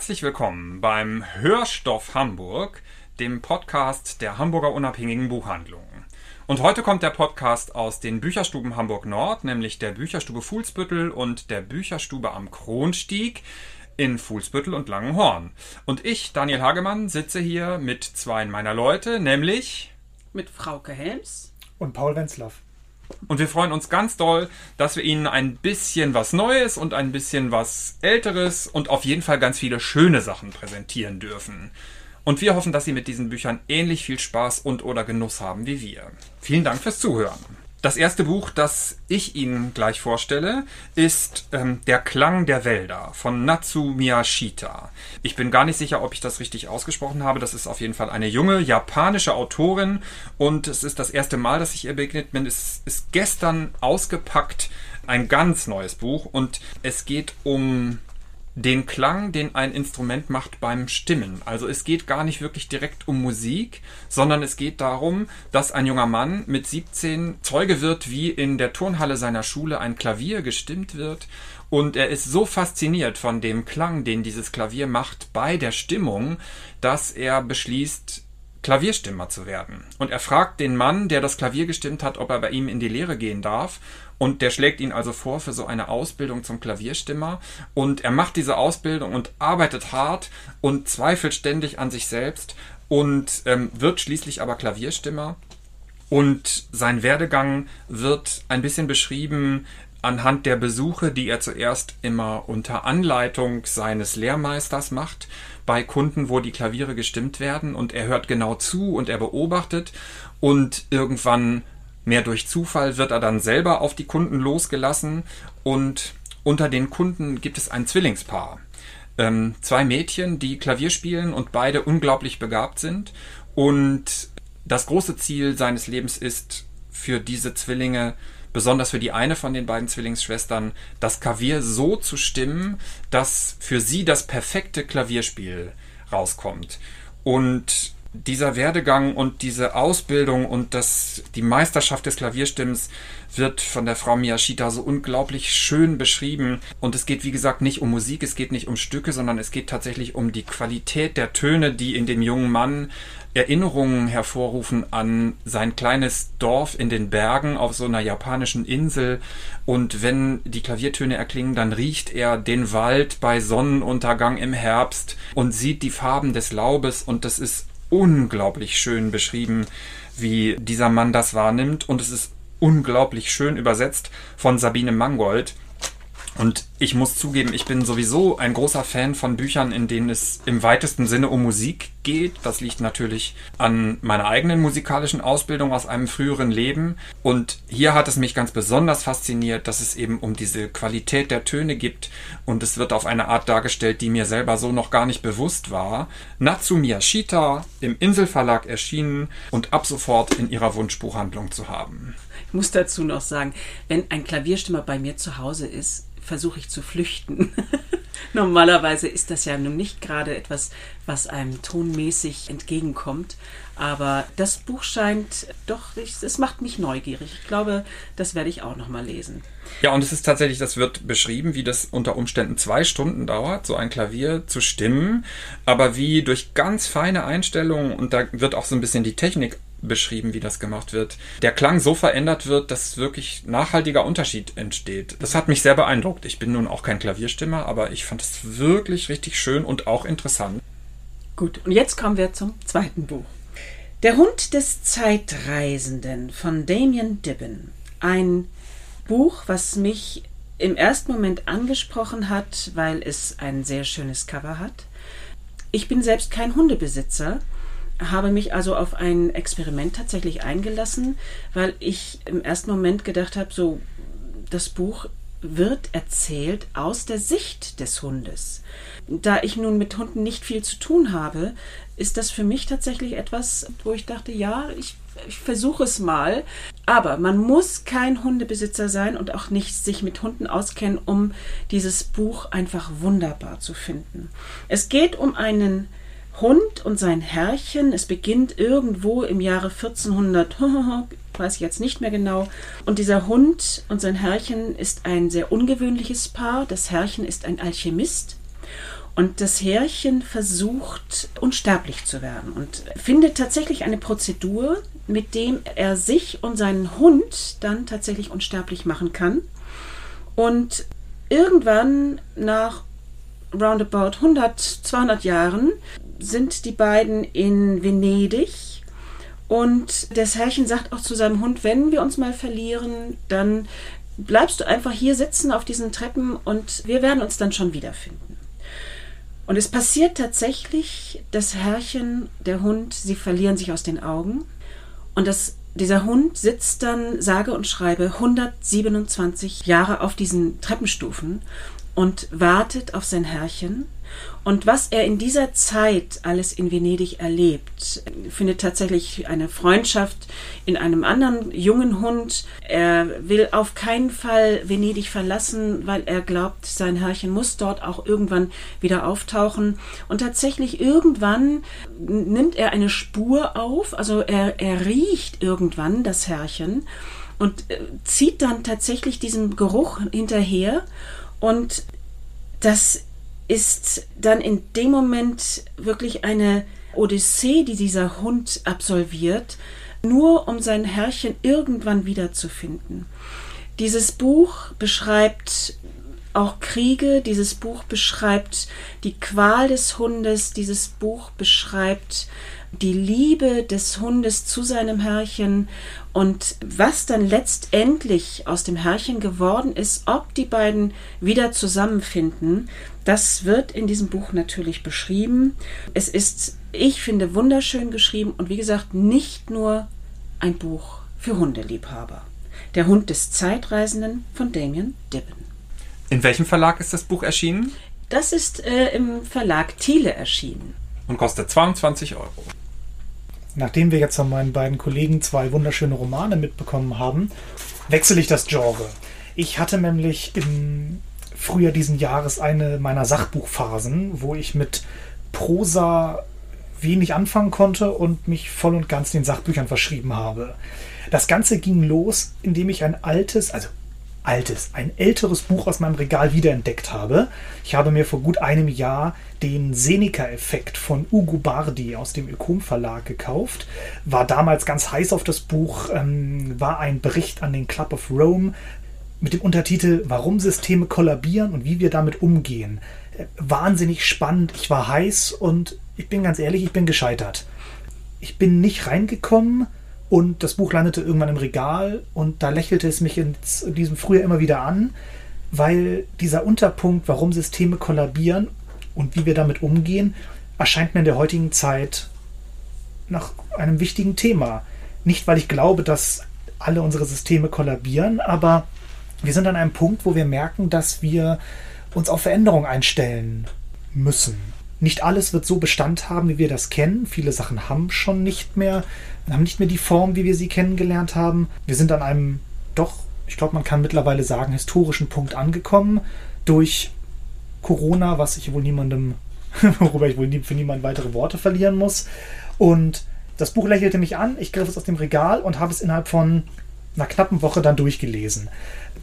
Herzlich willkommen beim Hörstoff Hamburg, dem Podcast der Hamburger Unabhängigen Buchhandlung. Und heute kommt der Podcast aus den Bücherstuben Hamburg Nord, nämlich der Bücherstube Fuhlsbüttel und der Bücherstube am Kronstieg in Fuhlsbüttel und Langenhorn. Und ich, Daniel Hagemann, sitze hier mit zwei meiner Leute, nämlich mit Frauke Helms und Paul Wenzlaff. Und wir freuen uns ganz doll, dass wir Ihnen ein bisschen was Neues und ein bisschen was Älteres und auf jeden Fall ganz viele schöne Sachen präsentieren dürfen. Und wir hoffen, dass Sie mit diesen Büchern ähnlich viel Spaß und oder Genuss haben wie wir. Vielen Dank fürs Zuhören. Das erste Buch, das ich Ihnen gleich vorstelle, ist ähm, Der Klang der Wälder von Natsu Miyashita. Ich bin gar nicht sicher, ob ich das richtig ausgesprochen habe. Das ist auf jeden Fall eine junge japanische Autorin und es ist das erste Mal, dass ich ihr begegnet bin. Es ist gestern ausgepackt, ein ganz neues Buch und es geht um den Klang, den ein Instrument macht beim Stimmen. Also es geht gar nicht wirklich direkt um Musik, sondern es geht darum, dass ein junger Mann mit 17 Zeuge wird, wie in der Turnhalle seiner Schule ein Klavier gestimmt wird. Und er ist so fasziniert von dem Klang, den dieses Klavier macht bei der Stimmung, dass er beschließt, Klavierstimmer zu werden. Und er fragt den Mann, der das Klavier gestimmt hat, ob er bei ihm in die Lehre gehen darf. Und der schlägt ihn also vor für so eine Ausbildung zum Klavierstimmer. Und er macht diese Ausbildung und arbeitet hart und zweifelt ständig an sich selbst und ähm, wird schließlich aber Klavierstimmer. Und sein Werdegang wird ein bisschen beschrieben anhand der Besuche, die er zuerst immer unter Anleitung seines Lehrmeisters macht bei Kunden, wo die Klaviere gestimmt werden und er hört genau zu und er beobachtet und irgendwann mehr durch Zufall wird er dann selber auf die Kunden losgelassen und unter den Kunden gibt es ein Zwillingspaar. Ähm, zwei Mädchen, die Klavier spielen und beide unglaublich begabt sind und das große Ziel seines Lebens ist, für diese Zwillinge besonders für die eine von den beiden Zwillingsschwestern, das Klavier so zu stimmen, dass für sie das perfekte Klavierspiel rauskommt. Und dieser Werdegang und diese Ausbildung und das, die Meisterschaft des Klavierstimmens wird von der Frau Miyashita so unglaublich schön beschrieben. Und es geht, wie gesagt, nicht um Musik, es geht nicht um Stücke, sondern es geht tatsächlich um die Qualität der Töne, die in dem jungen Mann Erinnerungen hervorrufen an sein kleines Dorf in den Bergen auf so einer japanischen Insel. Und wenn die Klaviertöne erklingen, dann riecht er den Wald bei Sonnenuntergang im Herbst und sieht die Farben des Laubes. Und das ist unglaublich schön beschrieben, wie dieser Mann das wahrnimmt. Und es ist unglaublich schön übersetzt von Sabine Mangold. Und ich muss zugeben, ich bin sowieso ein großer Fan von Büchern, in denen es im weitesten Sinne um Musik geht. Das liegt natürlich an meiner eigenen musikalischen Ausbildung aus einem früheren Leben. Und hier hat es mich ganz besonders fasziniert, dass es eben um diese Qualität der Töne gibt. Und es wird auf eine Art dargestellt, die mir selber so noch gar nicht bewusst war. Natsu Miyashita im Inselverlag erschienen und ab sofort in ihrer Wunschbuchhandlung zu haben. Ich muss dazu noch sagen, wenn ein Klavierstimmer bei mir zu Hause ist, versuche ich zu flüchten. Normalerweise ist das ja nun nicht gerade etwas, was einem tonmäßig entgegenkommt. Aber das Buch scheint doch, es macht mich neugierig. Ich glaube, das werde ich auch nochmal lesen. Ja, und es ist tatsächlich, das wird beschrieben, wie das unter Umständen zwei Stunden dauert, so ein Klavier zu stimmen. Aber wie durch ganz feine Einstellungen, und da wird auch so ein bisschen die Technik beschrieben, wie das gemacht wird, der Klang so verändert wird, dass wirklich nachhaltiger Unterschied entsteht. Das hat mich sehr beeindruckt. Ich bin nun auch kein Klavierstimmer, aber ich fand es wirklich richtig schön und auch interessant. Gut, und jetzt kommen wir zum zweiten Buch. Der Hund des Zeitreisenden von Damien Dibben. Ein Buch, was mich im ersten Moment angesprochen hat, weil es ein sehr schönes Cover hat. Ich bin selbst kein Hundebesitzer, habe mich also auf ein Experiment tatsächlich eingelassen, weil ich im ersten Moment gedacht habe, so das Buch wird erzählt aus der Sicht des Hundes. Da ich nun mit Hunden nicht viel zu tun habe, ist das für mich tatsächlich etwas, wo ich dachte, ja, ich, ich versuche es mal. Aber man muss kein Hundebesitzer sein und auch nicht sich mit Hunden auskennen, um dieses Buch einfach wunderbar zu finden. Es geht um einen Hund und sein Herrchen. Es beginnt irgendwo im Jahre 1400, weiß ich jetzt nicht mehr genau. Und dieser Hund und sein Herrchen ist ein sehr ungewöhnliches Paar. Das Herrchen ist ein Alchemist. Und das Herrchen versucht, unsterblich zu werden und findet tatsächlich eine Prozedur, mit dem er sich und seinen Hund dann tatsächlich unsterblich machen kann. Und irgendwann nach roundabout 100, 200 Jahren sind die beiden in Venedig und das Herrchen sagt auch zu seinem Hund, wenn wir uns mal verlieren, dann bleibst du einfach hier sitzen auf diesen Treppen und wir werden uns dann schon wiederfinden. Und es passiert tatsächlich, das Herrchen, der Hund, sie verlieren sich aus den Augen und das dieser Hund sitzt dann, sage und schreibe, 127 Jahre auf diesen Treppenstufen und wartet auf sein Herrchen. Und was er in dieser Zeit alles in Venedig erlebt, findet tatsächlich eine Freundschaft in einem anderen jungen Hund. Er will auf keinen Fall Venedig verlassen, weil er glaubt, sein Herrchen muss dort auch irgendwann wieder auftauchen. Und tatsächlich irgendwann nimmt er eine Spur auf, also er, er riecht irgendwann das Herrchen und äh, zieht dann tatsächlich diesem Geruch hinterher und das ist dann in dem Moment wirklich eine Odyssee, die dieser Hund absolviert, nur um sein Herrchen irgendwann wiederzufinden. Dieses Buch beschreibt auch Kriege, dieses Buch beschreibt die Qual des Hundes, dieses Buch beschreibt die Liebe des Hundes zu seinem Herrchen und was dann letztendlich aus dem Herrchen geworden ist, ob die beiden wieder zusammenfinden, das wird in diesem Buch natürlich beschrieben. Es ist, ich finde, wunderschön geschrieben und wie gesagt, nicht nur ein Buch für Hundeliebhaber. Der Hund des Zeitreisenden von Damien Dibben. In welchem Verlag ist das Buch erschienen? Das ist äh, im Verlag Thiele erschienen. Und kostet 22 Euro. Nachdem wir jetzt von meinen beiden Kollegen zwei wunderschöne Romane mitbekommen haben, wechsle ich das Genre. Ich hatte nämlich im Frühjahr diesen Jahres eine meiner Sachbuchphasen, wo ich mit Prosa wenig anfangen konnte und mich voll und ganz den Sachbüchern verschrieben habe. Das Ganze ging los, indem ich ein altes, also altes, ein älteres Buch aus meinem Regal wiederentdeckt habe. Ich habe mir vor gut einem Jahr den Seneca-Effekt von Ugo Bardi aus dem Ökom Verlag gekauft. War damals ganz heiß auf das Buch, ähm, war ein Bericht an den Club of Rome mit dem Untertitel Warum Systeme kollabieren und wie wir damit umgehen. Äh, wahnsinnig spannend, ich war heiß und ich bin ganz ehrlich, ich bin gescheitert. Ich bin nicht reingekommen und das Buch landete irgendwann im Regal und da lächelte es mich in diesem Frühjahr immer wieder an, weil dieser Unterpunkt, warum Systeme kollabieren und wie wir damit umgehen, erscheint mir in der heutigen Zeit nach einem wichtigen Thema. Nicht, weil ich glaube, dass alle unsere Systeme kollabieren, aber wir sind an einem Punkt, wo wir merken, dass wir uns auf Veränderung einstellen müssen. Nicht alles wird so Bestand haben, wie wir das kennen. Viele Sachen haben schon nicht mehr, haben nicht mehr die Form, wie wir sie kennengelernt haben. Wir sind an einem doch, ich glaube, man kann mittlerweile sagen, historischen Punkt angekommen durch Corona, was ich wohl niemandem, worüber ich wohl für niemanden weitere Worte verlieren muss. Und das Buch lächelte mich an, ich griff es aus dem Regal und habe es innerhalb von einer knappen Woche dann durchgelesen.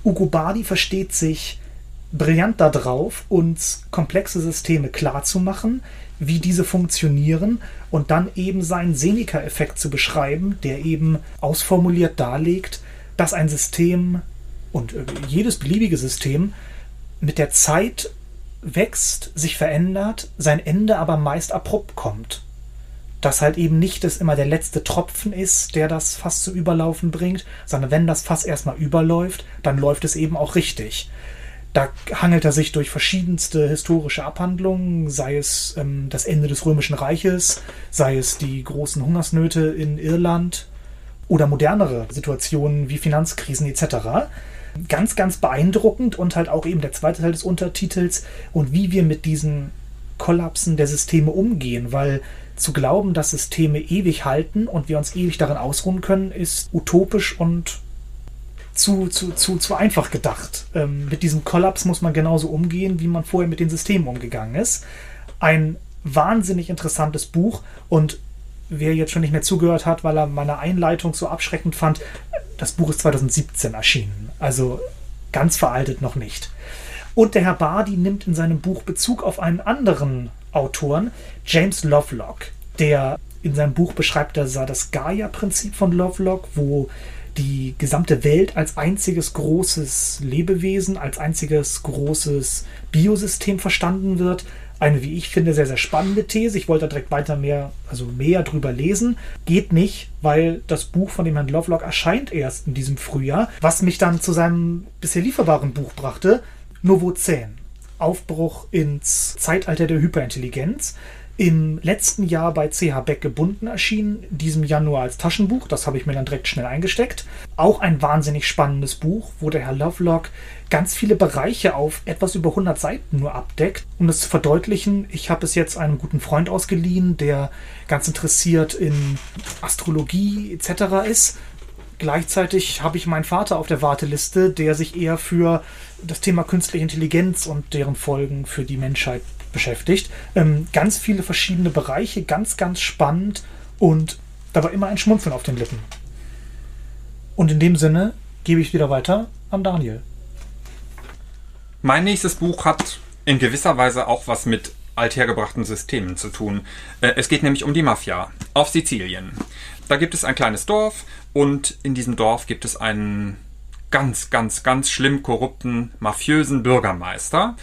Ugo Bardi versteht sich brillant darauf, uns komplexe Systeme klarzumachen, wie diese funktionieren und dann eben seinen Seneca-Effekt zu beschreiben, der eben ausformuliert darlegt, dass ein System und äh, jedes beliebige System mit der Zeit wächst, sich verändert, sein Ende aber meist abrupt kommt. Dass halt eben nicht es immer der letzte Tropfen ist, der das Fass zum Überlaufen bringt, sondern wenn das Fass erstmal überläuft, dann läuft es eben auch richtig. Da hangelt er sich durch verschiedenste historische Abhandlungen, sei es ähm, das Ende des Römischen Reiches, sei es die großen Hungersnöte in Irland oder modernere Situationen wie Finanzkrisen etc. Ganz, ganz beeindruckend und halt auch eben der zweite Teil des Untertitels und wie wir mit diesen Kollapsen der Systeme umgehen, weil zu glauben, dass Systeme ewig halten und wir uns ewig darin ausruhen können, ist utopisch und zu, zu, zu, zu einfach gedacht. Ähm, mit diesem Kollaps muss man genauso umgehen, wie man vorher mit den Systemen umgegangen ist. Ein wahnsinnig interessantes Buch und wer jetzt schon nicht mehr zugehört hat, weil er meine Einleitung so abschreckend fand, das Buch ist 2017 erschienen. Also ganz veraltet noch nicht. Und der Herr Bardi nimmt in seinem Buch Bezug auf einen anderen Autoren, James Lovelock, der in seinem Buch beschreibt er das Gaia-Prinzip von Lovelock, wo die gesamte Welt als einziges großes Lebewesen, als einziges großes Biosystem verstanden wird. Eine, wie ich finde, sehr, sehr spannende These. Ich wollte da direkt weiter mehr, also mehr drüber lesen. Geht nicht, weil das Buch von dem Herrn Lovelock erscheint erst in diesem Frühjahr, was mich dann zu seinem bisher lieferbaren Buch brachte, Novozän. Aufbruch ins Zeitalter der Hyperintelligenz im letzten Jahr bei CH Beck gebunden erschienen, diesem Januar als Taschenbuch. Das habe ich mir dann direkt schnell eingesteckt. Auch ein wahnsinnig spannendes Buch, wo der Herr Lovelock ganz viele Bereiche auf etwas über 100 Seiten nur abdeckt. Um es zu verdeutlichen, ich habe es jetzt einem guten Freund ausgeliehen, der ganz interessiert in Astrologie etc. ist. Gleichzeitig habe ich meinen Vater auf der Warteliste, der sich eher für das Thema künstliche Intelligenz und deren Folgen für die Menschheit beschäftigt. Ähm, ganz viele verschiedene Bereiche, ganz, ganz spannend und da war immer ein Schmunzeln auf den Lippen. Und in dem Sinne gebe ich wieder weiter an Daniel. Mein nächstes Buch hat in gewisser Weise auch was mit althergebrachten Systemen zu tun. Äh, es geht nämlich um die Mafia auf Sizilien. Da gibt es ein kleines Dorf und in diesem Dorf gibt es einen ganz, ganz, ganz schlimm korrupten, mafiösen Bürgermeister.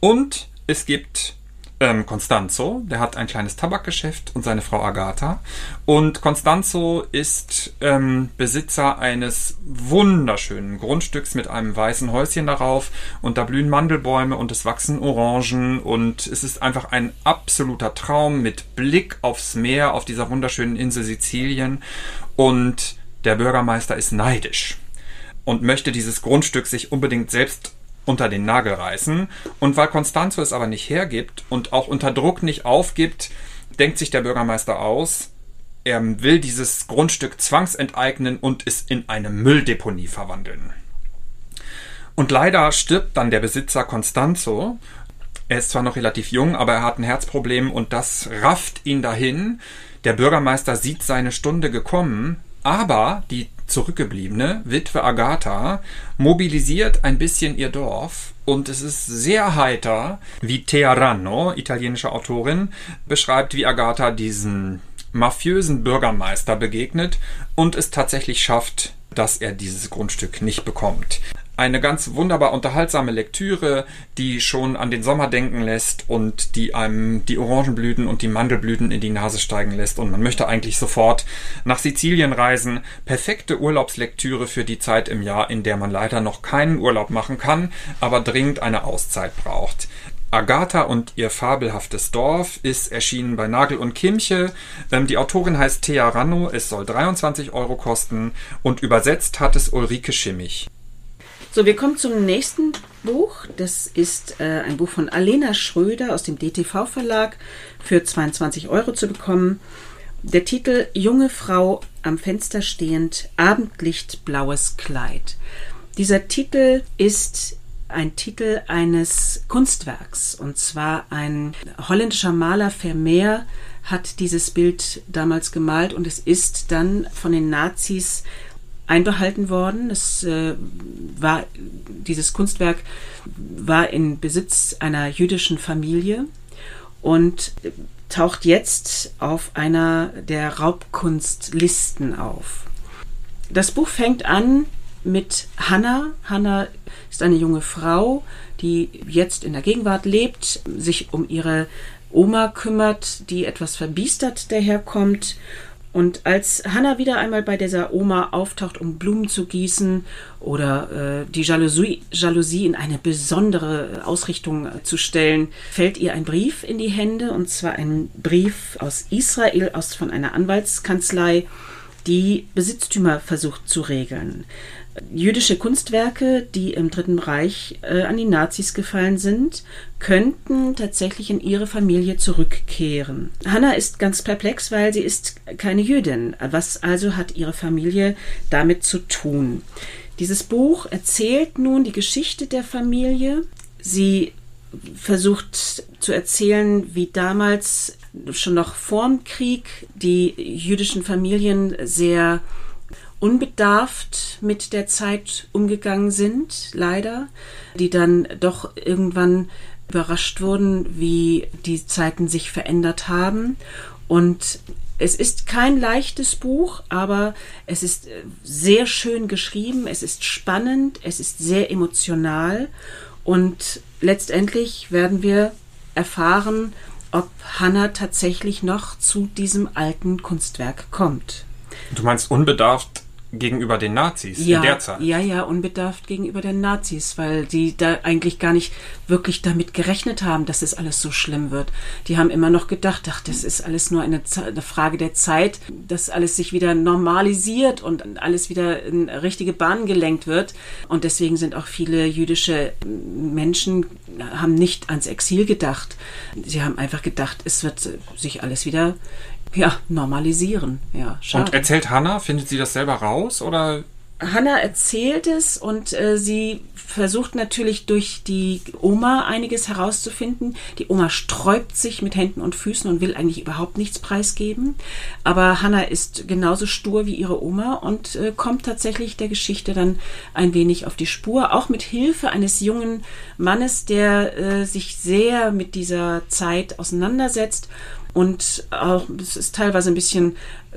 Und es gibt ähm, Constanzo, der hat ein kleines Tabakgeschäft und seine Frau Agatha. Und Constanzo ist ähm, Besitzer eines wunderschönen Grundstücks mit einem weißen Häuschen darauf. Und da blühen Mandelbäume und es wachsen Orangen. Und es ist einfach ein absoluter Traum mit Blick aufs Meer auf dieser wunderschönen Insel Sizilien. Und der Bürgermeister ist neidisch und möchte dieses Grundstück sich unbedingt selbst unter den Nagel reißen. Und weil Constanzo es aber nicht hergibt und auch unter Druck nicht aufgibt, denkt sich der Bürgermeister aus, er will dieses Grundstück zwangsenteignen und es in eine Mülldeponie verwandeln. Und leider stirbt dann der Besitzer Constanzo. Er ist zwar noch relativ jung, aber er hat ein Herzproblem und das rafft ihn dahin. Der Bürgermeister sieht seine Stunde gekommen, aber die zurückgebliebene Witwe Agatha mobilisiert ein bisschen ihr Dorf und es ist sehr heiter, wie Tearano, italienische Autorin, beschreibt, wie Agatha diesen mafiösen Bürgermeister begegnet und es tatsächlich schafft, dass er dieses Grundstück nicht bekommt eine ganz wunderbar unterhaltsame Lektüre, die schon an den Sommer denken lässt und die einem die Orangenblüten und die Mandelblüten in die Nase steigen lässt und man möchte eigentlich sofort nach Sizilien reisen. Perfekte Urlaubslektüre für die Zeit im Jahr, in der man leider noch keinen Urlaub machen kann, aber dringend eine Auszeit braucht. Agatha und ihr fabelhaftes Dorf ist erschienen bei Nagel und Kimche. Ähm, die Autorin heißt Thea Ranno, es soll 23 Euro kosten und übersetzt hat es Ulrike Schimmich. So, wir kommen zum nächsten Buch. Das ist äh, ein Buch von Alena Schröder aus dem DTV Verlag für 22 Euro zu bekommen. Der Titel Junge Frau am Fenster stehend, Abendlicht, blaues Kleid. Dieser Titel ist ein Titel eines Kunstwerks und zwar ein holländischer Maler Vermeer hat dieses Bild damals gemalt und es ist dann von den Nazis einbehalten worden. Es äh, war dieses Kunstwerk war in Besitz einer jüdischen Familie und taucht jetzt auf einer der Raubkunstlisten auf. Das Buch fängt an mit Hannah. Hannah ist eine junge Frau, die jetzt in der Gegenwart lebt, sich um ihre Oma kümmert, die etwas verbiestert daherkommt und als Hannah wieder einmal bei dieser Oma auftaucht, um Blumen zu gießen oder äh, die Jalousie, Jalousie in eine besondere Ausrichtung äh, zu stellen, fällt ihr ein Brief in die Hände, und zwar ein Brief aus Israel, aus von einer Anwaltskanzlei, die Besitztümer versucht zu regeln. Jüdische Kunstwerke, die im Dritten Reich äh, an die Nazis gefallen sind, könnten tatsächlich in ihre Familie zurückkehren. Hannah ist ganz perplex, weil sie ist keine Jüdin. Was also hat ihre Familie damit zu tun? Dieses Buch erzählt nun die Geschichte der Familie. Sie versucht zu erzählen, wie damals schon noch vorm Krieg die jüdischen Familien sehr unbedarft mit der Zeit umgegangen sind, leider, die dann doch irgendwann überrascht wurden, wie die Zeiten sich verändert haben. Und es ist kein leichtes Buch, aber es ist sehr schön geschrieben, es ist spannend, es ist sehr emotional und letztendlich werden wir erfahren, ob Hannah tatsächlich noch zu diesem alten Kunstwerk kommt. Du meinst unbedarft gegenüber den Nazis ja, in der Zeit. Ja, ja, unbedarft gegenüber den Nazis, weil die da eigentlich gar nicht wirklich damit gerechnet haben, dass es alles so schlimm wird. Die haben immer noch gedacht, ach, das ist alles nur eine, eine Frage der Zeit, dass alles sich wieder normalisiert und alles wieder in richtige Bahnen gelenkt wird. Und deswegen sind auch viele jüdische Menschen haben nicht ans Exil gedacht. Sie haben einfach gedacht, es wird sich alles wieder ja, normalisieren. Ja, schade. Und erzählt Hannah, findet sie das selber raus oder? Hannah erzählt es und äh, sie versucht natürlich durch die Oma einiges herauszufinden. Die Oma sträubt sich mit Händen und Füßen und will eigentlich überhaupt nichts preisgeben. Aber Hannah ist genauso stur wie ihre Oma und äh, kommt tatsächlich der Geschichte dann ein wenig auf die Spur, auch mit Hilfe eines jungen Mannes, der äh, sich sehr mit dieser Zeit auseinandersetzt und auch, es ist teilweise ein bisschen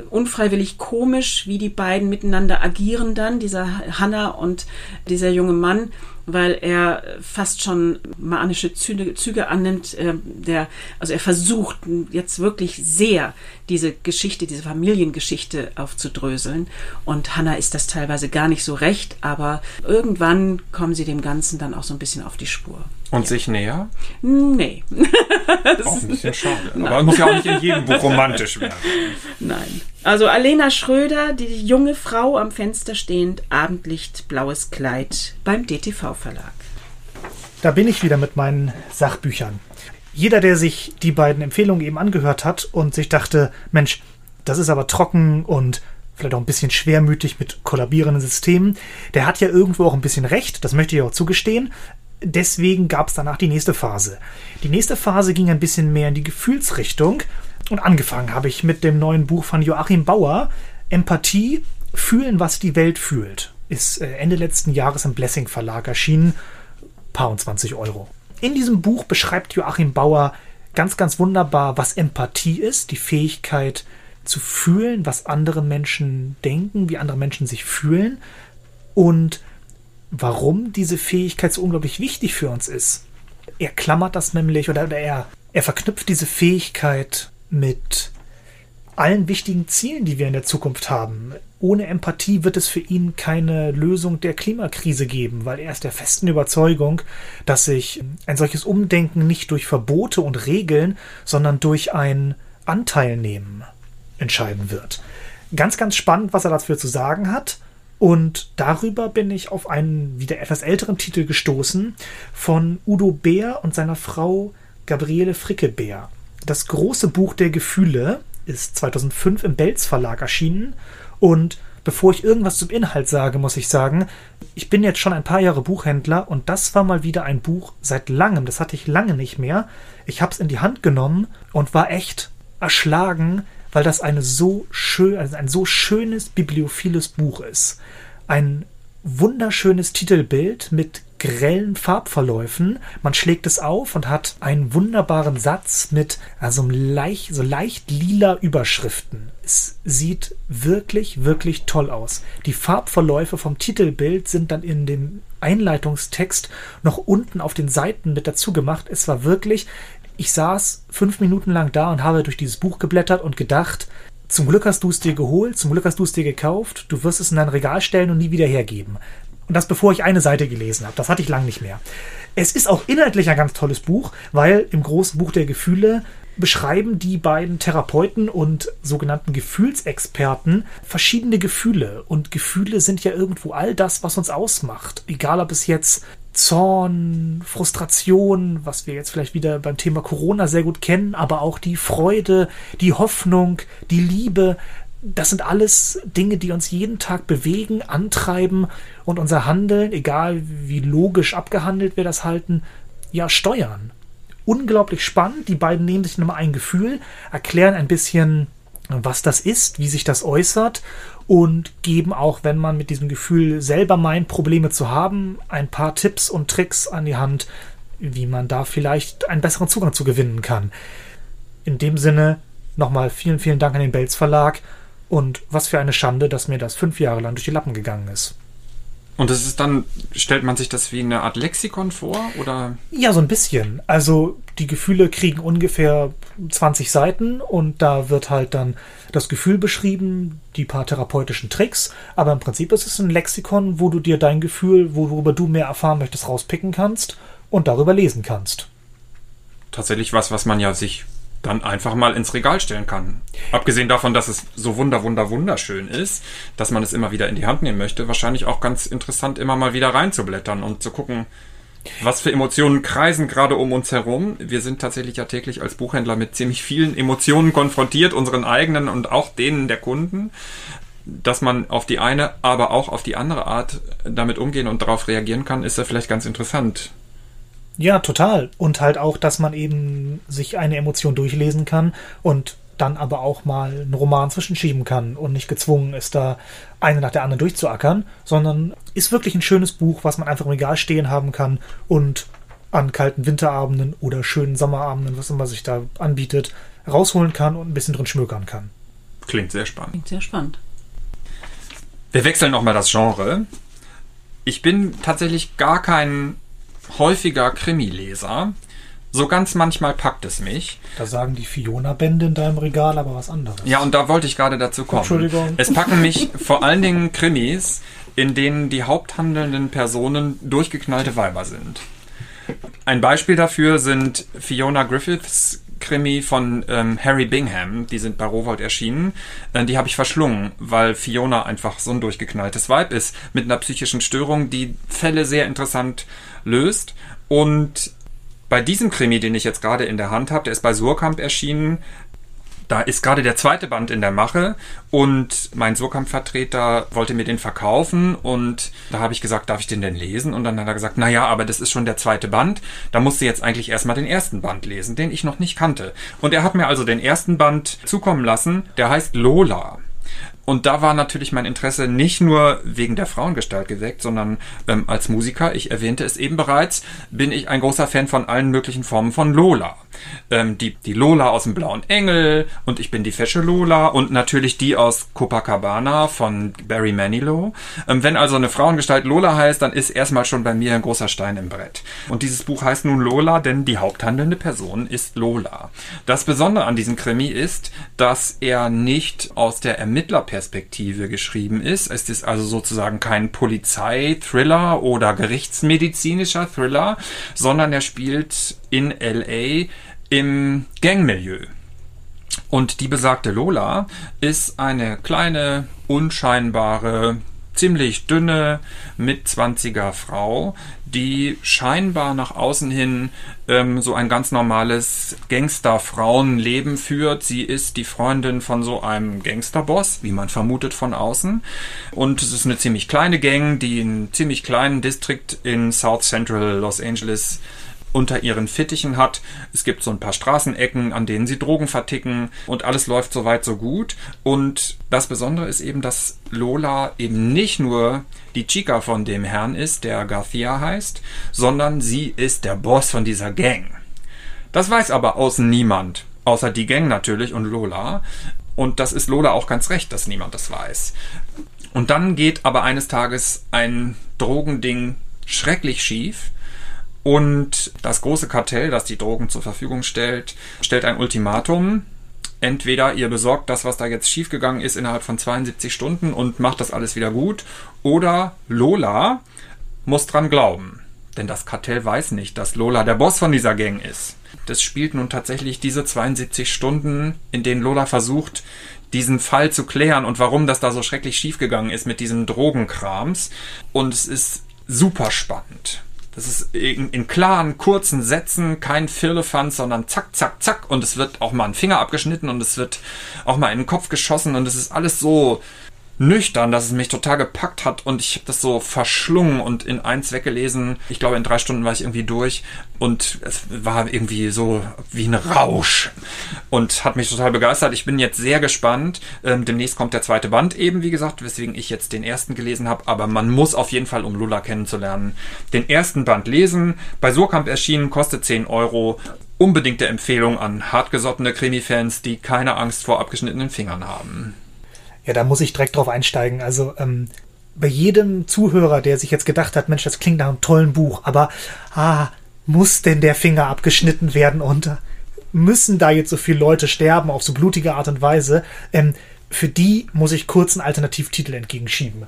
unfreiwillig komisch, wie die beiden miteinander agieren dann, dieser Hannah und dieser junge Mann weil er fast schon manische Züge, Züge annimmt. Äh, der, also er versucht jetzt wirklich sehr diese Geschichte, diese Familiengeschichte aufzudröseln. Und Hannah ist das teilweise gar nicht so recht, aber irgendwann kommen sie dem Ganzen dann auch so ein bisschen auf die Spur. Und ja. sich näher? Nee. auch ein bisschen schade. Nein. Aber muss ja auch nicht in jedem Buch romantisch werden. Nein. Also Alena Schröder, die junge Frau am Fenster stehend, Abendlicht, blaues Kleid beim DTV Verlag. Da bin ich wieder mit meinen Sachbüchern. Jeder, der sich die beiden Empfehlungen eben angehört hat und sich dachte, Mensch, das ist aber trocken und vielleicht auch ein bisschen schwermütig mit kollabierenden Systemen, der hat ja irgendwo auch ein bisschen recht, das möchte ich auch zugestehen. Deswegen gab es danach die nächste Phase. Die nächste Phase ging ein bisschen mehr in die Gefühlsrichtung und angefangen habe ich mit dem neuen Buch von Joachim Bauer, Empathie, Fühlen, was die Welt fühlt. Ist äh, Ende letzten Jahres im Blessing Verlag erschienen. Paar und 20 Euro. In diesem Buch beschreibt Joachim Bauer ganz, ganz wunderbar, was Empathie ist, die Fähigkeit zu fühlen, was andere Menschen denken, wie andere Menschen sich fühlen und warum diese Fähigkeit so unglaublich wichtig für uns ist. Er klammert das nämlich oder, oder er, er verknüpft diese Fähigkeit mit allen wichtigen Zielen, die wir in der Zukunft haben. Ohne Empathie wird es für ihn keine Lösung der Klimakrise geben, weil er ist der festen Überzeugung, dass sich ein solches Umdenken nicht durch Verbote und Regeln, sondern durch ein Anteilnehmen entscheiden wird. Ganz, ganz spannend, was er dafür zu sagen hat. Und darüber bin ich auf einen wieder etwas älteren Titel gestoßen von Udo Bär und seiner Frau Gabriele Fricke-Bär. Das große Buch der Gefühle ist 2005 im Belz Verlag erschienen und bevor ich irgendwas zum Inhalt sage, muss ich sagen, ich bin jetzt schon ein paar Jahre Buchhändler und das war mal wieder ein Buch seit langem, das hatte ich lange nicht mehr. Ich habe es in die Hand genommen und war echt erschlagen, weil das eine so schön, also ein so schönes bibliophiles Buch ist. Ein wunderschönes Titelbild mit grellen Farbverläufen. Man schlägt es auf und hat einen wunderbaren Satz mit also leicht, so leicht lila Überschriften. Es sieht wirklich, wirklich toll aus. Die Farbverläufe vom Titelbild sind dann in dem Einleitungstext noch unten auf den Seiten mit dazu gemacht. Es war wirklich, ich saß fünf Minuten lang da und habe durch dieses Buch geblättert und gedacht, zum Glück hast du es dir geholt, zum Glück hast du es dir gekauft, du wirst es in dein Regal stellen und nie wieder hergeben. Und das bevor ich eine Seite gelesen habe. Das hatte ich lang nicht mehr. Es ist auch inhaltlich ein ganz tolles Buch, weil im großen Buch der Gefühle beschreiben die beiden Therapeuten und sogenannten Gefühlsexperten verschiedene Gefühle. Und Gefühle sind ja irgendwo all das, was uns ausmacht. Egal ob es jetzt Zorn, Frustration, was wir jetzt vielleicht wieder beim Thema Corona sehr gut kennen, aber auch die Freude, die Hoffnung, die Liebe. Das sind alles Dinge, die uns jeden Tag bewegen, antreiben und unser Handeln, egal wie logisch abgehandelt wir das halten, ja steuern. Unglaublich spannend. Die beiden nehmen sich nochmal ein Gefühl, erklären ein bisschen, was das ist, wie sich das äußert und geben auch, wenn man mit diesem Gefühl selber meint, Probleme zu haben, ein paar Tipps und Tricks an die Hand, wie man da vielleicht einen besseren Zugang zu gewinnen kann. In dem Sinne nochmal vielen, vielen Dank an den Belz Verlag und was für eine Schande, dass mir das fünf Jahre lang durch die Lappen gegangen ist. Und das ist dann, stellt man sich das wie eine Art Lexikon vor, oder? Ja, so ein bisschen. Also die Gefühle kriegen ungefähr 20 Seiten und da wird halt dann das Gefühl beschrieben, die paar therapeutischen Tricks, aber im Prinzip ist es ein Lexikon, wo du dir dein Gefühl, worüber du mehr erfahren möchtest, rauspicken kannst und darüber lesen kannst. Tatsächlich was, was man ja sich dann einfach mal ins Regal stellen kann. Abgesehen davon, dass es so wunder, wunder, wunderschön ist, dass man es immer wieder in die Hand nehmen möchte, wahrscheinlich auch ganz interessant, immer mal wieder reinzublättern und zu gucken, was für Emotionen kreisen gerade um uns herum. Wir sind tatsächlich ja täglich als Buchhändler mit ziemlich vielen Emotionen konfrontiert, unseren eigenen und auch denen der Kunden dass man auf die eine, aber auch auf die andere Art damit umgehen und darauf reagieren kann, ist ja vielleicht ganz interessant. Ja, total. Und halt auch, dass man eben sich eine Emotion durchlesen kann und dann aber auch mal einen Roman zwischenschieben kann und nicht gezwungen ist, da eine nach der anderen durchzuackern, sondern ist wirklich ein schönes Buch, was man einfach im Regal stehen haben kann und an kalten Winterabenden oder schönen Sommerabenden, was immer sich da anbietet, rausholen kann und ein bisschen drin schmökern kann. Klingt sehr spannend. Klingt sehr spannend. Wir wechseln nochmal das Genre. Ich bin tatsächlich gar kein häufiger Krimileser. So ganz manchmal packt es mich. Da sagen die Fiona-Bände in deinem Regal aber was anderes. Ja, und da wollte ich gerade dazu kommen. Entschuldigung. Es packen mich vor allen Dingen Krimis, in denen die haupthandelnden Personen durchgeknallte Weiber sind. Ein Beispiel dafür sind Fiona Griffiths Krimi von ähm, Harry Bingham, die sind bei Rowold erschienen. Äh, die habe ich verschlungen, weil Fiona einfach so ein durchgeknalltes Weib ist mit einer psychischen Störung, die Fälle sehr interessant löst. Und bei diesem Krimi, den ich jetzt gerade in der Hand habe, der ist bei Surkamp erschienen, da ist gerade der zweite Band in der Mache und mein Surkamp-Vertreter wollte mir den verkaufen und da habe ich gesagt, darf ich den denn lesen? Und dann hat er gesagt, naja, aber das ist schon der zweite Band, da musst du jetzt eigentlich erstmal den ersten Band lesen, den ich noch nicht kannte. Und er hat mir also den ersten Band zukommen lassen, der heißt Lola. Und da war natürlich mein Interesse nicht nur wegen der Frauengestalt geweckt, sondern ähm, als Musiker, ich erwähnte es eben bereits, bin ich ein großer Fan von allen möglichen Formen von Lola. Ähm, die, die Lola aus dem Blauen Engel und ich bin die fesche Lola und natürlich die aus Copacabana von Barry Manilow. Ähm, wenn also eine Frauengestalt Lola heißt, dann ist erstmal schon bei mir ein großer Stein im Brett. Und dieses Buch heißt nun Lola, denn die haupthandelnde Person ist Lola. Das Besondere an diesem Krimi ist, dass er nicht aus der Ermittlerperspektive Perspektive geschrieben ist. Es ist also sozusagen kein Polizei-Thriller oder gerichtsmedizinischer Thriller, sondern er spielt in LA im Gangmilieu. Und die besagte Lola ist eine kleine, unscheinbare, ziemlich dünne, mit 20er Frau, die scheinbar nach außen hin ähm, so ein ganz normales Gangster-Frauenleben führt. Sie ist die Freundin von so einem Gangsterboss, wie man vermutet von außen. Und es ist eine ziemlich kleine Gang, die einen ziemlich kleinen Distrikt in South Central Los Angeles unter ihren Fittichen hat. Es gibt so ein paar Straßenecken, an denen sie Drogen verticken und alles läuft soweit so gut. Und das Besondere ist eben, dass Lola eben nicht nur die Chica von dem Herrn ist, der Garcia heißt, sondern sie ist der Boss von dieser Gang. Das weiß aber außen niemand, außer die Gang natürlich und Lola. Und das ist Lola auch ganz recht, dass niemand das weiß. Und dann geht aber eines Tages ein Drogending schrecklich schief und das große Kartell, das die Drogen zur Verfügung stellt, stellt ein Ultimatum. Entweder ihr besorgt das, was da jetzt schiefgegangen ist, innerhalb von 72 Stunden und macht das alles wieder gut, oder Lola muss dran glauben. Denn das Kartell weiß nicht, dass Lola der Boss von dieser Gang ist. Das spielt nun tatsächlich diese 72 Stunden, in denen Lola versucht, diesen Fall zu klären und warum das da so schrecklich schiefgegangen ist mit diesem Drogenkrams. Und es ist super spannend. Das ist in, in klaren, kurzen Sätzen, kein Firlefanz, sondern zack, zack, zack. Und es wird auch mal ein Finger abgeschnitten und es wird auch mal in den Kopf geschossen und es ist alles so nüchtern, dass es mich total gepackt hat und ich habe das so verschlungen und in eins weggelesen. Ich glaube, in drei Stunden war ich irgendwie durch und es war irgendwie so wie ein Rausch und hat mich total begeistert. Ich bin jetzt sehr gespannt. Ähm, demnächst kommt der zweite Band eben, wie gesagt, weswegen ich jetzt den ersten gelesen habe. Aber man muss auf jeden Fall, um Lula kennenzulernen, den ersten Band lesen. Bei Surkamp erschienen, kostet 10 Euro. Unbedingte Empfehlung an hartgesottene Krimi-Fans, die keine Angst vor abgeschnittenen Fingern haben. Ja, da muss ich direkt drauf einsteigen. Also ähm, bei jedem Zuhörer, der sich jetzt gedacht hat, Mensch, das klingt nach einem tollen Buch, aber ah, muss denn der Finger abgeschnitten werden und müssen da jetzt so viele Leute sterben auf so blutige Art und Weise? Ähm, für die muss ich kurz einen Alternativtitel entgegenschieben.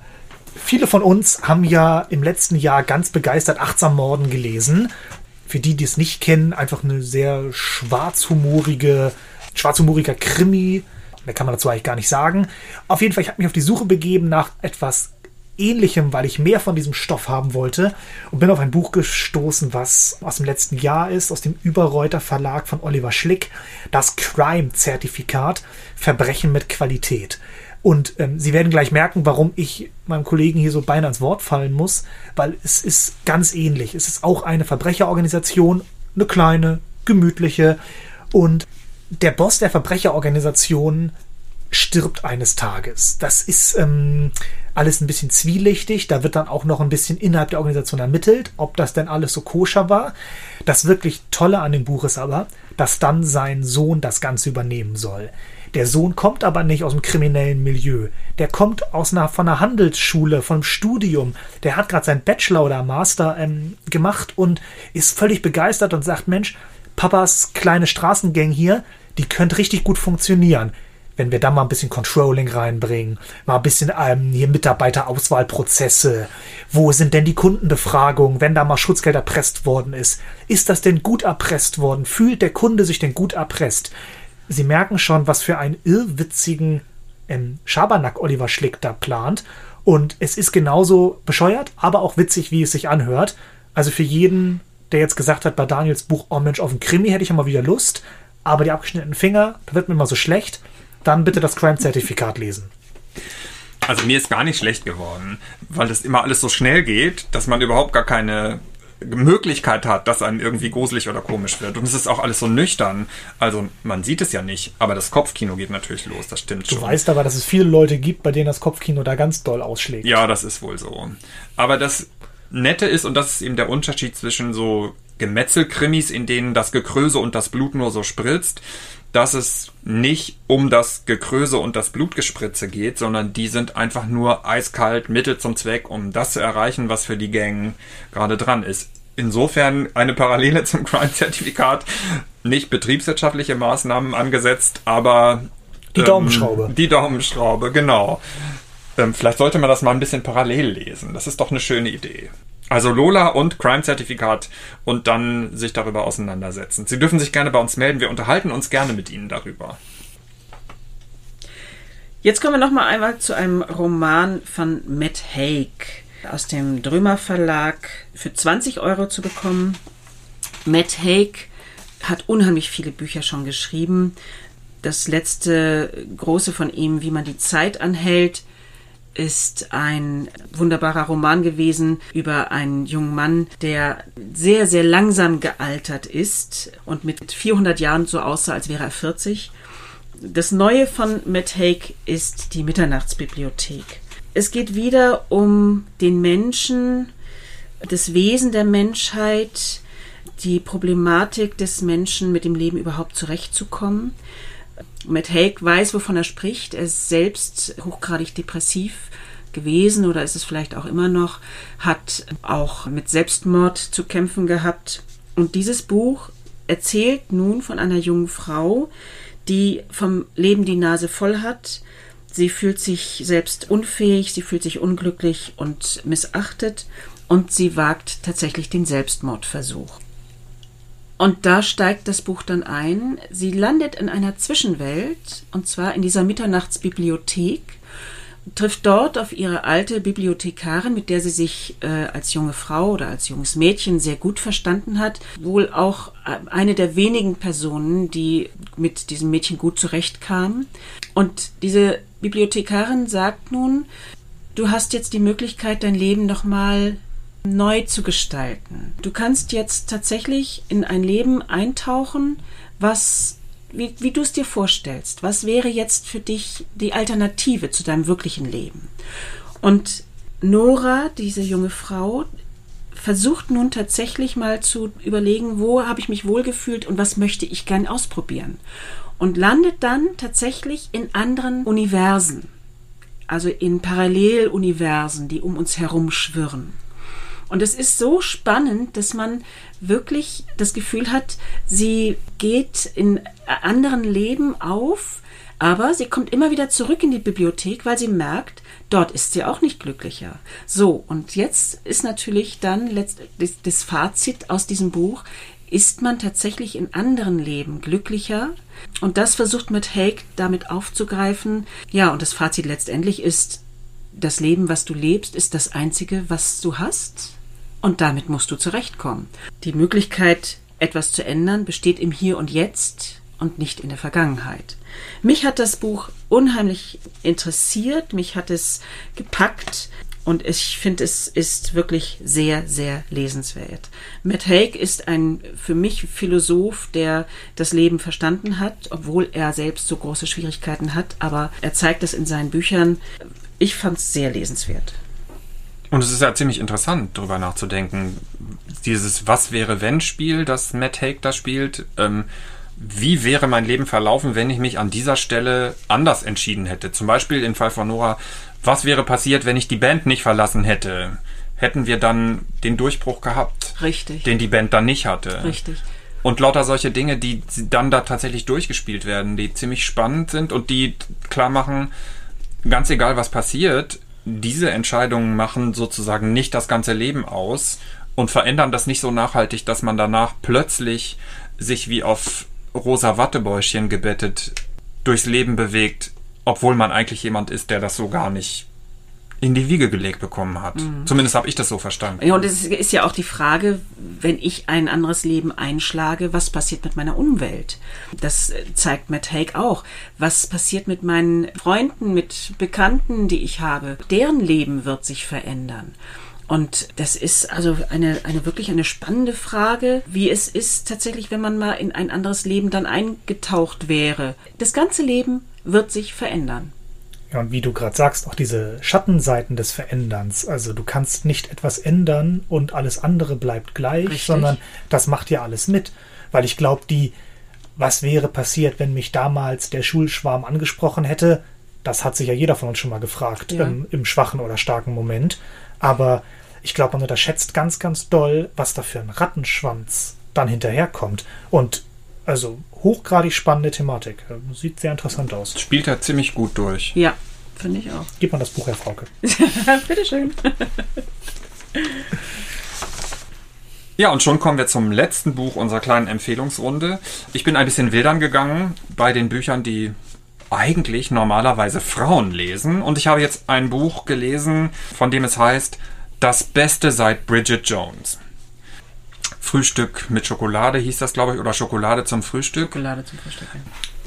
Viele von uns haben ja im letzten Jahr ganz begeistert Achtsam Morden gelesen. Für die, die es nicht kennen, einfach eine sehr schwarzhumorige, schwarzhumoriger Krimi, Mehr kann man dazu eigentlich gar nicht sagen. Auf jeden Fall, ich habe mich auf die Suche begeben nach etwas Ähnlichem, weil ich mehr von diesem Stoff haben wollte und bin auf ein Buch gestoßen, was aus dem letzten Jahr ist, aus dem Überreuter Verlag von Oliver Schlick, das Crime-Zertifikat Verbrechen mit Qualität. Und ähm, Sie werden gleich merken, warum ich meinem Kollegen hier so beinahe ins Wort fallen muss, weil es ist ganz ähnlich. Es ist auch eine Verbrecherorganisation, eine kleine, gemütliche und der Boss der Verbrecherorganisation stirbt eines Tages. Das ist ähm, alles ein bisschen zwielichtig. Da wird dann auch noch ein bisschen innerhalb der Organisation ermittelt, ob das denn alles so koscher war. Das wirklich Tolle an dem Buch ist aber, dass dann sein Sohn das Ganze übernehmen soll. Der Sohn kommt aber nicht aus dem kriminellen Milieu. Der kommt aus einer, von einer Handelsschule, vom Studium. Der hat gerade sein Bachelor oder Master ähm, gemacht und ist völlig begeistert und sagt, Mensch, Papas kleine Straßengang hier, die könnte richtig gut funktionieren. Wenn wir da mal ein bisschen Controlling reinbringen, mal ein bisschen ähm, hier Mitarbeiterauswahlprozesse. Wo sind denn die Kundenbefragungen, wenn da mal Schutzgeld erpresst worden ist? Ist das denn gut erpresst worden? Fühlt der Kunde sich denn gut erpresst? Sie merken schon, was für einen irrwitzigen ähm, Schabernack Oliver Schlick da plant. Und es ist genauso bescheuert, aber auch witzig, wie es sich anhört. Also für jeden, der jetzt gesagt hat, bei Daniels Buch Oh Mensch auf den Krimi hätte ich ja mal wieder Lust, aber die abgeschnittenen Finger, da wird mir immer so schlecht, dann bitte das Crime-Zertifikat lesen. Also mir ist gar nicht schlecht geworden, weil das immer alles so schnell geht, dass man überhaupt gar keine Möglichkeit hat, dass einem irgendwie gruselig oder komisch wird. Und es ist auch alles so nüchtern. Also man sieht es ja nicht, aber das Kopfkino geht natürlich los, das stimmt du schon. Du weißt aber, dass es viele Leute gibt, bei denen das Kopfkino da ganz doll ausschlägt. Ja, das ist wohl so. Aber das Nette ist, und das ist eben der Unterschied zwischen so Gemetzelkrimis, in denen das Gekröse und das Blut nur so spritzt, dass es nicht um das Gekröse und das Blutgespritze geht, sondern die sind einfach nur eiskalt Mittel zum Zweck, um das zu erreichen, was für die Gang gerade dran ist. Insofern eine Parallele zum Crime-Zertifikat, nicht betriebswirtschaftliche Maßnahmen angesetzt, aber die Daumenschraube. Ähm, die Daumenschraube, genau. Ähm, vielleicht sollte man das mal ein bisschen parallel lesen. Das ist doch eine schöne Idee. Also Lola und Crime-Zertifikat und dann sich darüber auseinandersetzen. Sie dürfen sich gerne bei uns melden. Wir unterhalten uns gerne mit Ihnen darüber. Jetzt kommen wir noch mal einmal zu einem Roman von Matt Haig aus dem Drömer Verlag für 20 Euro zu bekommen. Matt Haig hat unheimlich viele Bücher schon geschrieben. Das letzte große von ihm, wie man die Zeit anhält, ist ein wunderbarer Roman gewesen über einen jungen Mann, der sehr, sehr langsam gealtert ist und mit 400 Jahren so aussah, als wäre er 40. Das Neue von Matt Haig ist die Mitternachtsbibliothek. Es geht wieder um den Menschen, das Wesen der Menschheit, die Problematik des Menschen, mit dem Leben überhaupt zurechtzukommen. Matt Haig weiß, wovon er spricht. Er ist selbst hochgradig depressiv gewesen oder ist es vielleicht auch immer noch, hat auch mit Selbstmord zu kämpfen gehabt. Und dieses Buch erzählt nun von einer jungen Frau, die vom Leben die Nase voll hat. Sie fühlt sich selbst unfähig, sie fühlt sich unglücklich und missachtet und sie wagt tatsächlich den Selbstmordversuch. Und da steigt das Buch dann ein. Sie landet in einer Zwischenwelt, und zwar in dieser Mitternachtsbibliothek, trifft dort auf ihre alte Bibliothekarin, mit der sie sich äh, als junge Frau oder als junges Mädchen sehr gut verstanden hat. Wohl auch äh, eine der wenigen Personen, die mit diesem Mädchen gut zurechtkam. Und diese Bibliothekarin sagt nun, du hast jetzt die Möglichkeit, dein Leben nochmal neu zu gestalten. Du kannst jetzt tatsächlich in ein Leben eintauchen, was wie, wie du es dir vorstellst. Was wäre jetzt für dich die Alternative zu deinem wirklichen Leben? Und Nora, diese junge Frau, versucht nun tatsächlich mal zu überlegen, wo habe ich mich wohlgefühlt und was möchte ich gern ausprobieren. Und landet dann tatsächlich in anderen Universen, also in Paralleluniversen, die um uns herum schwirren. Und es ist so spannend, dass man wirklich das Gefühl hat, sie geht in anderen Leben auf, aber sie kommt immer wieder zurück in die Bibliothek, weil sie merkt, dort ist sie auch nicht glücklicher. So, und jetzt ist natürlich dann das Fazit aus diesem Buch, ist man tatsächlich in anderen Leben glücklicher? Und das versucht mit Haig damit aufzugreifen. Ja, und das Fazit letztendlich ist, das Leben, was du lebst, ist das einzige, was du hast. Und damit musst du zurechtkommen. Die Möglichkeit, etwas zu ändern, besteht im Hier und Jetzt und nicht in der Vergangenheit. Mich hat das Buch unheimlich interessiert, mich hat es gepackt und ich finde, es ist wirklich sehr, sehr lesenswert. Matt Haig ist ein für mich Philosoph, der das Leben verstanden hat, obwohl er selbst so große Schwierigkeiten hat, aber er zeigt es in seinen Büchern. Ich fand es sehr lesenswert. Und es ist ja ziemlich interessant, darüber nachzudenken. Dieses Was wäre wenn Spiel, das Matt Haig da spielt. Ähm, wie wäre mein Leben verlaufen, wenn ich mich an dieser Stelle anders entschieden hätte? Zum Beispiel im Fall von Nora, was wäre passiert, wenn ich die Band nicht verlassen hätte? Hätten wir dann den Durchbruch gehabt, Richtig. den die Band dann nicht hatte? Richtig. Und lauter solche Dinge, die dann da tatsächlich durchgespielt werden, die ziemlich spannend sind und die klar machen, ganz egal was passiert, diese Entscheidungen machen sozusagen nicht das ganze Leben aus und verändern das nicht so nachhaltig, dass man danach plötzlich sich wie auf rosa Wattebäuschen gebettet durchs Leben bewegt, obwohl man eigentlich jemand ist, der das so gar nicht in die Wiege gelegt bekommen hat. Mhm. Zumindest habe ich das so verstanden. Ja, und es ist ja auch die Frage, wenn ich ein anderes Leben einschlage, was passiert mit meiner Umwelt? Das zeigt Matt Haig auch. Was passiert mit meinen Freunden, mit Bekannten, die ich habe? Deren Leben wird sich verändern. Und das ist also eine, eine wirklich eine spannende Frage, wie es ist tatsächlich, wenn man mal in ein anderes Leben dann eingetaucht wäre. Das ganze Leben wird sich verändern. Ja, und wie du gerade sagst, auch diese Schattenseiten des Veränderns. Also du kannst nicht etwas ändern und alles andere bleibt gleich, Richtig. sondern das macht ja alles mit. Weil ich glaube, die, was wäre passiert, wenn mich damals der Schulschwarm angesprochen hätte, das hat sich ja jeder von uns schon mal gefragt, ja. im, im schwachen oder starken Moment. Aber ich glaube, man unterschätzt ganz, ganz doll, was da für ein Rattenschwanz dann hinterherkommt. Und also hochgradig spannende Thematik. Sieht sehr interessant aus. Spielt er ziemlich gut durch. Ja, finde ich auch. Gib mal das Buch, Herr Frauke. Bitteschön. Ja, und schon kommen wir zum letzten Buch unserer kleinen Empfehlungsrunde. Ich bin ein bisschen wildern gegangen bei den Büchern, die eigentlich normalerweise Frauen lesen. Und ich habe jetzt ein Buch gelesen, von dem es heißt Das Beste seit Bridget Jones. Frühstück mit Schokolade hieß das, glaube ich, oder Schokolade zum Frühstück. Schokolade zum Frühstück. Ja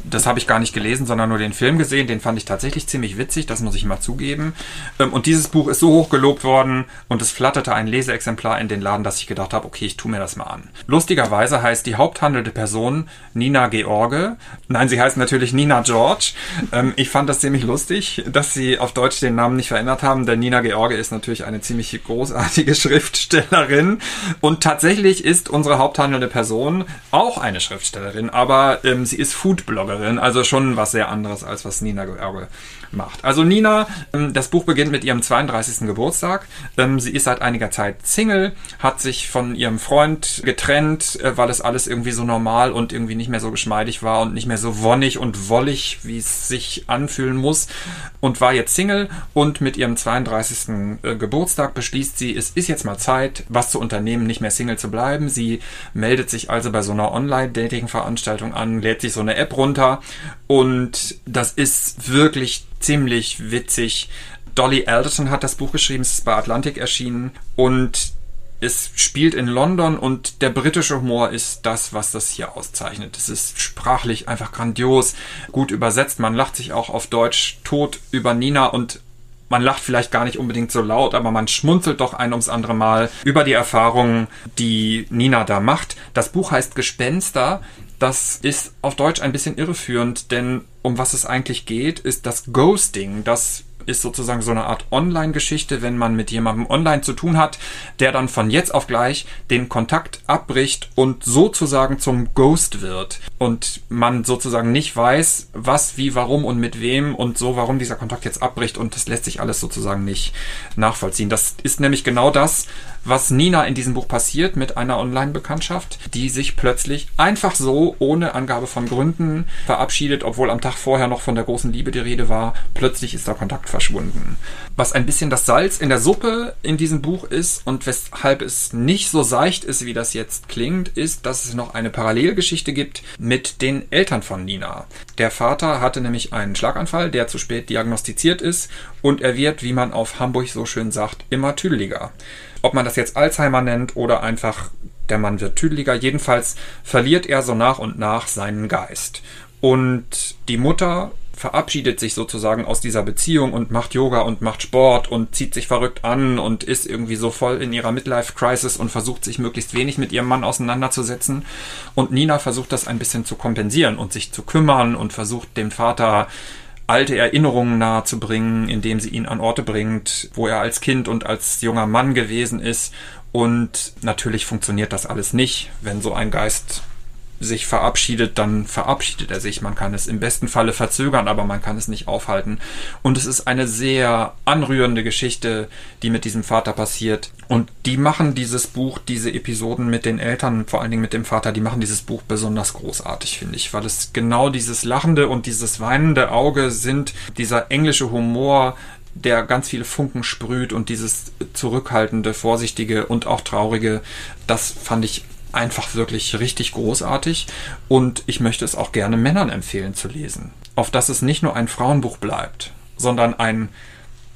das habe ich gar nicht gelesen, sondern nur den Film gesehen. Den fand ich tatsächlich ziemlich witzig, das muss ich mal zugeben. Ähm, und dieses Buch ist so hoch gelobt worden und es flatterte ein Leseexemplar in den Laden, dass ich gedacht habe, okay, ich tue mir das mal an. Lustigerweise heißt die haupthandelnde Person Nina George. Nein, sie heißt natürlich Nina George. Ähm, ich fand das ziemlich lustig, dass sie auf Deutsch den Namen nicht verändert haben, denn Nina George ist natürlich eine ziemlich großartige Schriftstellerin. Und tatsächlich ist unsere haupthandelnde Person auch eine Schriftstellerin, aber ähm, sie ist Foodbloggerin Bloggerin, also schon was sehr anderes als was Nina George macht. Also Nina, ähm, das Buch beginnt mit ihrem 32. Geburtstag. Ähm, sie ist seit einiger Zeit Single, hat sich von ihrem Freund getrennt, äh, weil es alles irgendwie so normal und irgendwie nicht mehr so geschmeidig war und nicht mehr so wonnig und wollig, wie es sich anfühlen muss und war jetzt Single und mit ihrem 32. Äh, Geburtstag beschließt sie, es ist jetzt mal Zeit, was zu unternehmen, nicht mehr Single zu bleiben. Sie meldet sich also bei so einer Online-Dating-Veranstaltung an, lädt sich so eine App runter und das ist wirklich ziemlich witzig. Dolly Alderton hat das Buch geschrieben, es ist bei Atlantic erschienen und es spielt in London und der britische Humor ist das, was das hier auszeichnet. Es ist sprachlich einfach grandios, gut übersetzt. Man lacht sich auch auf Deutsch tot über Nina und man lacht vielleicht gar nicht unbedingt so laut, aber man schmunzelt doch ein ums andere Mal über die Erfahrungen, die Nina da macht. Das Buch heißt Gespenster. Das ist auf Deutsch ein bisschen irreführend, denn um was es eigentlich geht, ist das Ghosting. Das ist sozusagen so eine Art Online-Geschichte, wenn man mit jemandem online zu tun hat, der dann von jetzt auf gleich den Kontakt abbricht und sozusagen zum Ghost wird. Und man sozusagen nicht weiß, was, wie, warum und mit wem und so, warum dieser Kontakt jetzt abbricht und das lässt sich alles sozusagen nicht nachvollziehen. Das ist nämlich genau das, was Nina in diesem Buch passiert mit einer Online-Bekanntschaft, die sich plötzlich einfach so, ohne Angabe von Gründen, verabschiedet, obwohl am Tag vorher noch von der großen Liebe die Rede war. Plötzlich ist der Kontakt verschwunden. Was ein bisschen das Salz in der Suppe in diesem Buch ist und weshalb es nicht so seicht ist, wie das jetzt klingt, ist, dass es noch eine Parallelgeschichte gibt mit den Eltern von Nina. Der Vater hatte nämlich einen Schlaganfall, der zu spät diagnostiziert ist und er wird, wie man auf Hamburg so schön sagt, immer tüdeliger. Ob man das jetzt Alzheimer nennt oder einfach der Mann wird tüdeliger, jedenfalls verliert er so nach und nach seinen Geist. Und die Mutter verabschiedet sich sozusagen aus dieser Beziehung und macht Yoga und macht Sport und zieht sich verrückt an und ist irgendwie so voll in ihrer Midlife-Crisis und versucht sich möglichst wenig mit ihrem Mann auseinanderzusetzen. Und Nina versucht das ein bisschen zu kompensieren und sich zu kümmern und versucht dem Vater alte Erinnerungen nahezubringen, indem sie ihn an Orte bringt, wo er als Kind und als junger Mann gewesen ist. Und natürlich funktioniert das alles nicht, wenn so ein Geist sich verabschiedet, dann verabschiedet er sich. Man kann es im besten Falle verzögern, aber man kann es nicht aufhalten. Und es ist eine sehr anrührende Geschichte, die mit diesem Vater passiert. Und die machen dieses Buch, diese Episoden mit den Eltern, vor allen Dingen mit dem Vater, die machen dieses Buch besonders großartig, finde ich, weil es genau dieses lachende und dieses weinende Auge sind, dieser englische Humor, der ganz viele Funken sprüht und dieses zurückhaltende, vorsichtige und auch traurige, das fand ich einfach wirklich richtig großartig und ich möchte es auch gerne Männern empfehlen zu lesen. Auf dass es nicht nur ein Frauenbuch bleibt, sondern ein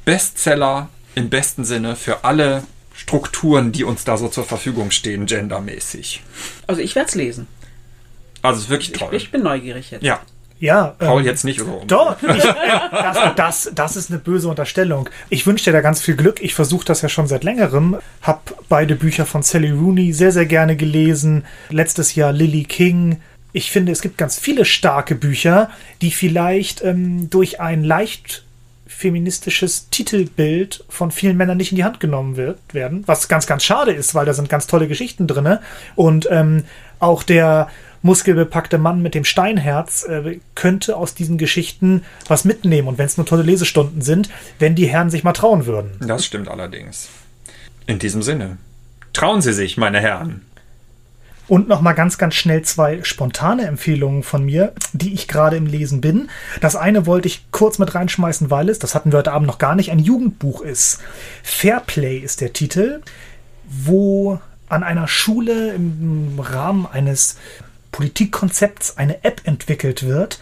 Bestseller im besten Sinne für alle Strukturen, die uns da so zur Verfügung stehen, gendermäßig. Also ich werde es lesen. Also es ist wirklich toll. Ich, ich bin neugierig jetzt. Ja, Ja, Paul ähm, jetzt nicht oder. Doch, ich, das, das, das ist eine böse Unterstellung. Ich wünsche dir da ganz viel Glück. Ich versuche das ja schon seit längerem. Hab beide Bücher von Sally Rooney sehr, sehr gerne gelesen. Letztes Jahr Lily King. Ich finde, es gibt ganz viele starke Bücher, die vielleicht ähm, durch ein leicht feministisches Titelbild von vielen Männern nicht in die Hand genommen wird, werden, was ganz, ganz schade ist, weil da sind ganz tolle Geschichten drin. Und ähm, auch der muskelbepackte Mann mit dem Steinherz äh, könnte aus diesen Geschichten was mitnehmen. Und wenn es nur tolle Lesestunden sind, wenn die Herren sich mal trauen würden. Das stimmt allerdings. In diesem Sinne. Trauen Sie sich, meine Herren. Und noch mal ganz, ganz schnell zwei spontane Empfehlungen von mir, die ich gerade im Lesen bin. Das eine wollte ich kurz mit reinschmeißen, weil es, das hatten wir heute Abend noch gar nicht, ein Jugendbuch ist. Fairplay ist der Titel, wo an einer Schule im Rahmen eines Politikkonzepts eine App entwickelt wird,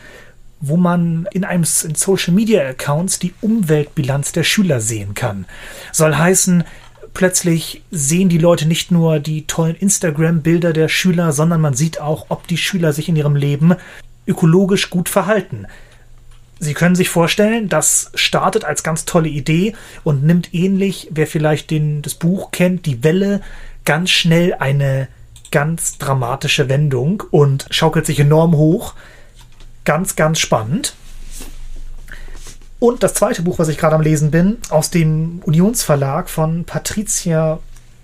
wo man in einem in Social Media Accounts die Umweltbilanz der Schüler sehen kann. Soll heißen, plötzlich sehen die Leute nicht nur die tollen Instagram-Bilder der Schüler, sondern man sieht auch, ob die Schüler sich in ihrem Leben ökologisch gut verhalten. Sie können sich vorstellen, das startet als ganz tolle Idee und nimmt ähnlich, wer vielleicht den, das Buch kennt, die Welle, ganz schnell eine ganz dramatische Wendung und schaukelt sich enorm hoch. Ganz, ganz spannend. Und das zweite Buch, was ich gerade am Lesen bin, aus dem Unionsverlag von Patricia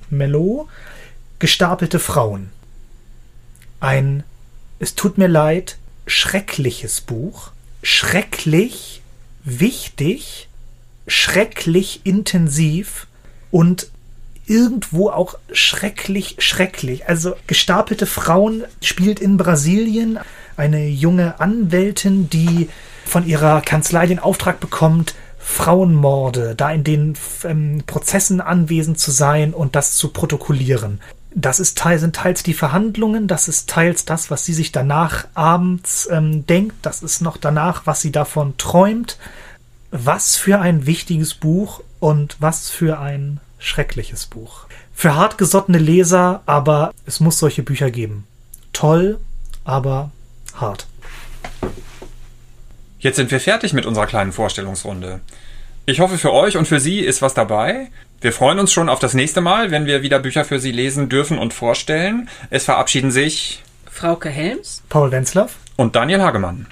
Mello, Gestapelte Frauen. Ein Es tut mir leid, schreckliches Buch. Schrecklich, wichtig, schrecklich intensiv und irgendwo auch schrecklich, schrecklich. Also gestapelte Frauen spielt in Brasilien eine junge Anwältin, die von ihrer Kanzlei den Auftrag bekommt, Frauenmorde, da in den ähm, Prozessen anwesend zu sein und das zu protokollieren. Das ist teil, sind teils die Verhandlungen, das ist teils das, was sie sich danach abends ähm, denkt, das ist noch danach, was sie davon träumt. Was für ein wichtiges Buch und was für ein schreckliches Buch. Für hartgesottene Leser, aber es muss solche Bücher geben. Toll, aber hart. Jetzt sind wir fertig mit unserer kleinen Vorstellungsrunde. Ich hoffe, für euch und für Sie ist was dabei. Wir freuen uns schon auf das nächste Mal, wenn wir wieder Bücher für Sie lesen dürfen und vorstellen. Es verabschieden sich Frauke Helms, Paul Wenzlaff und Daniel Hagemann.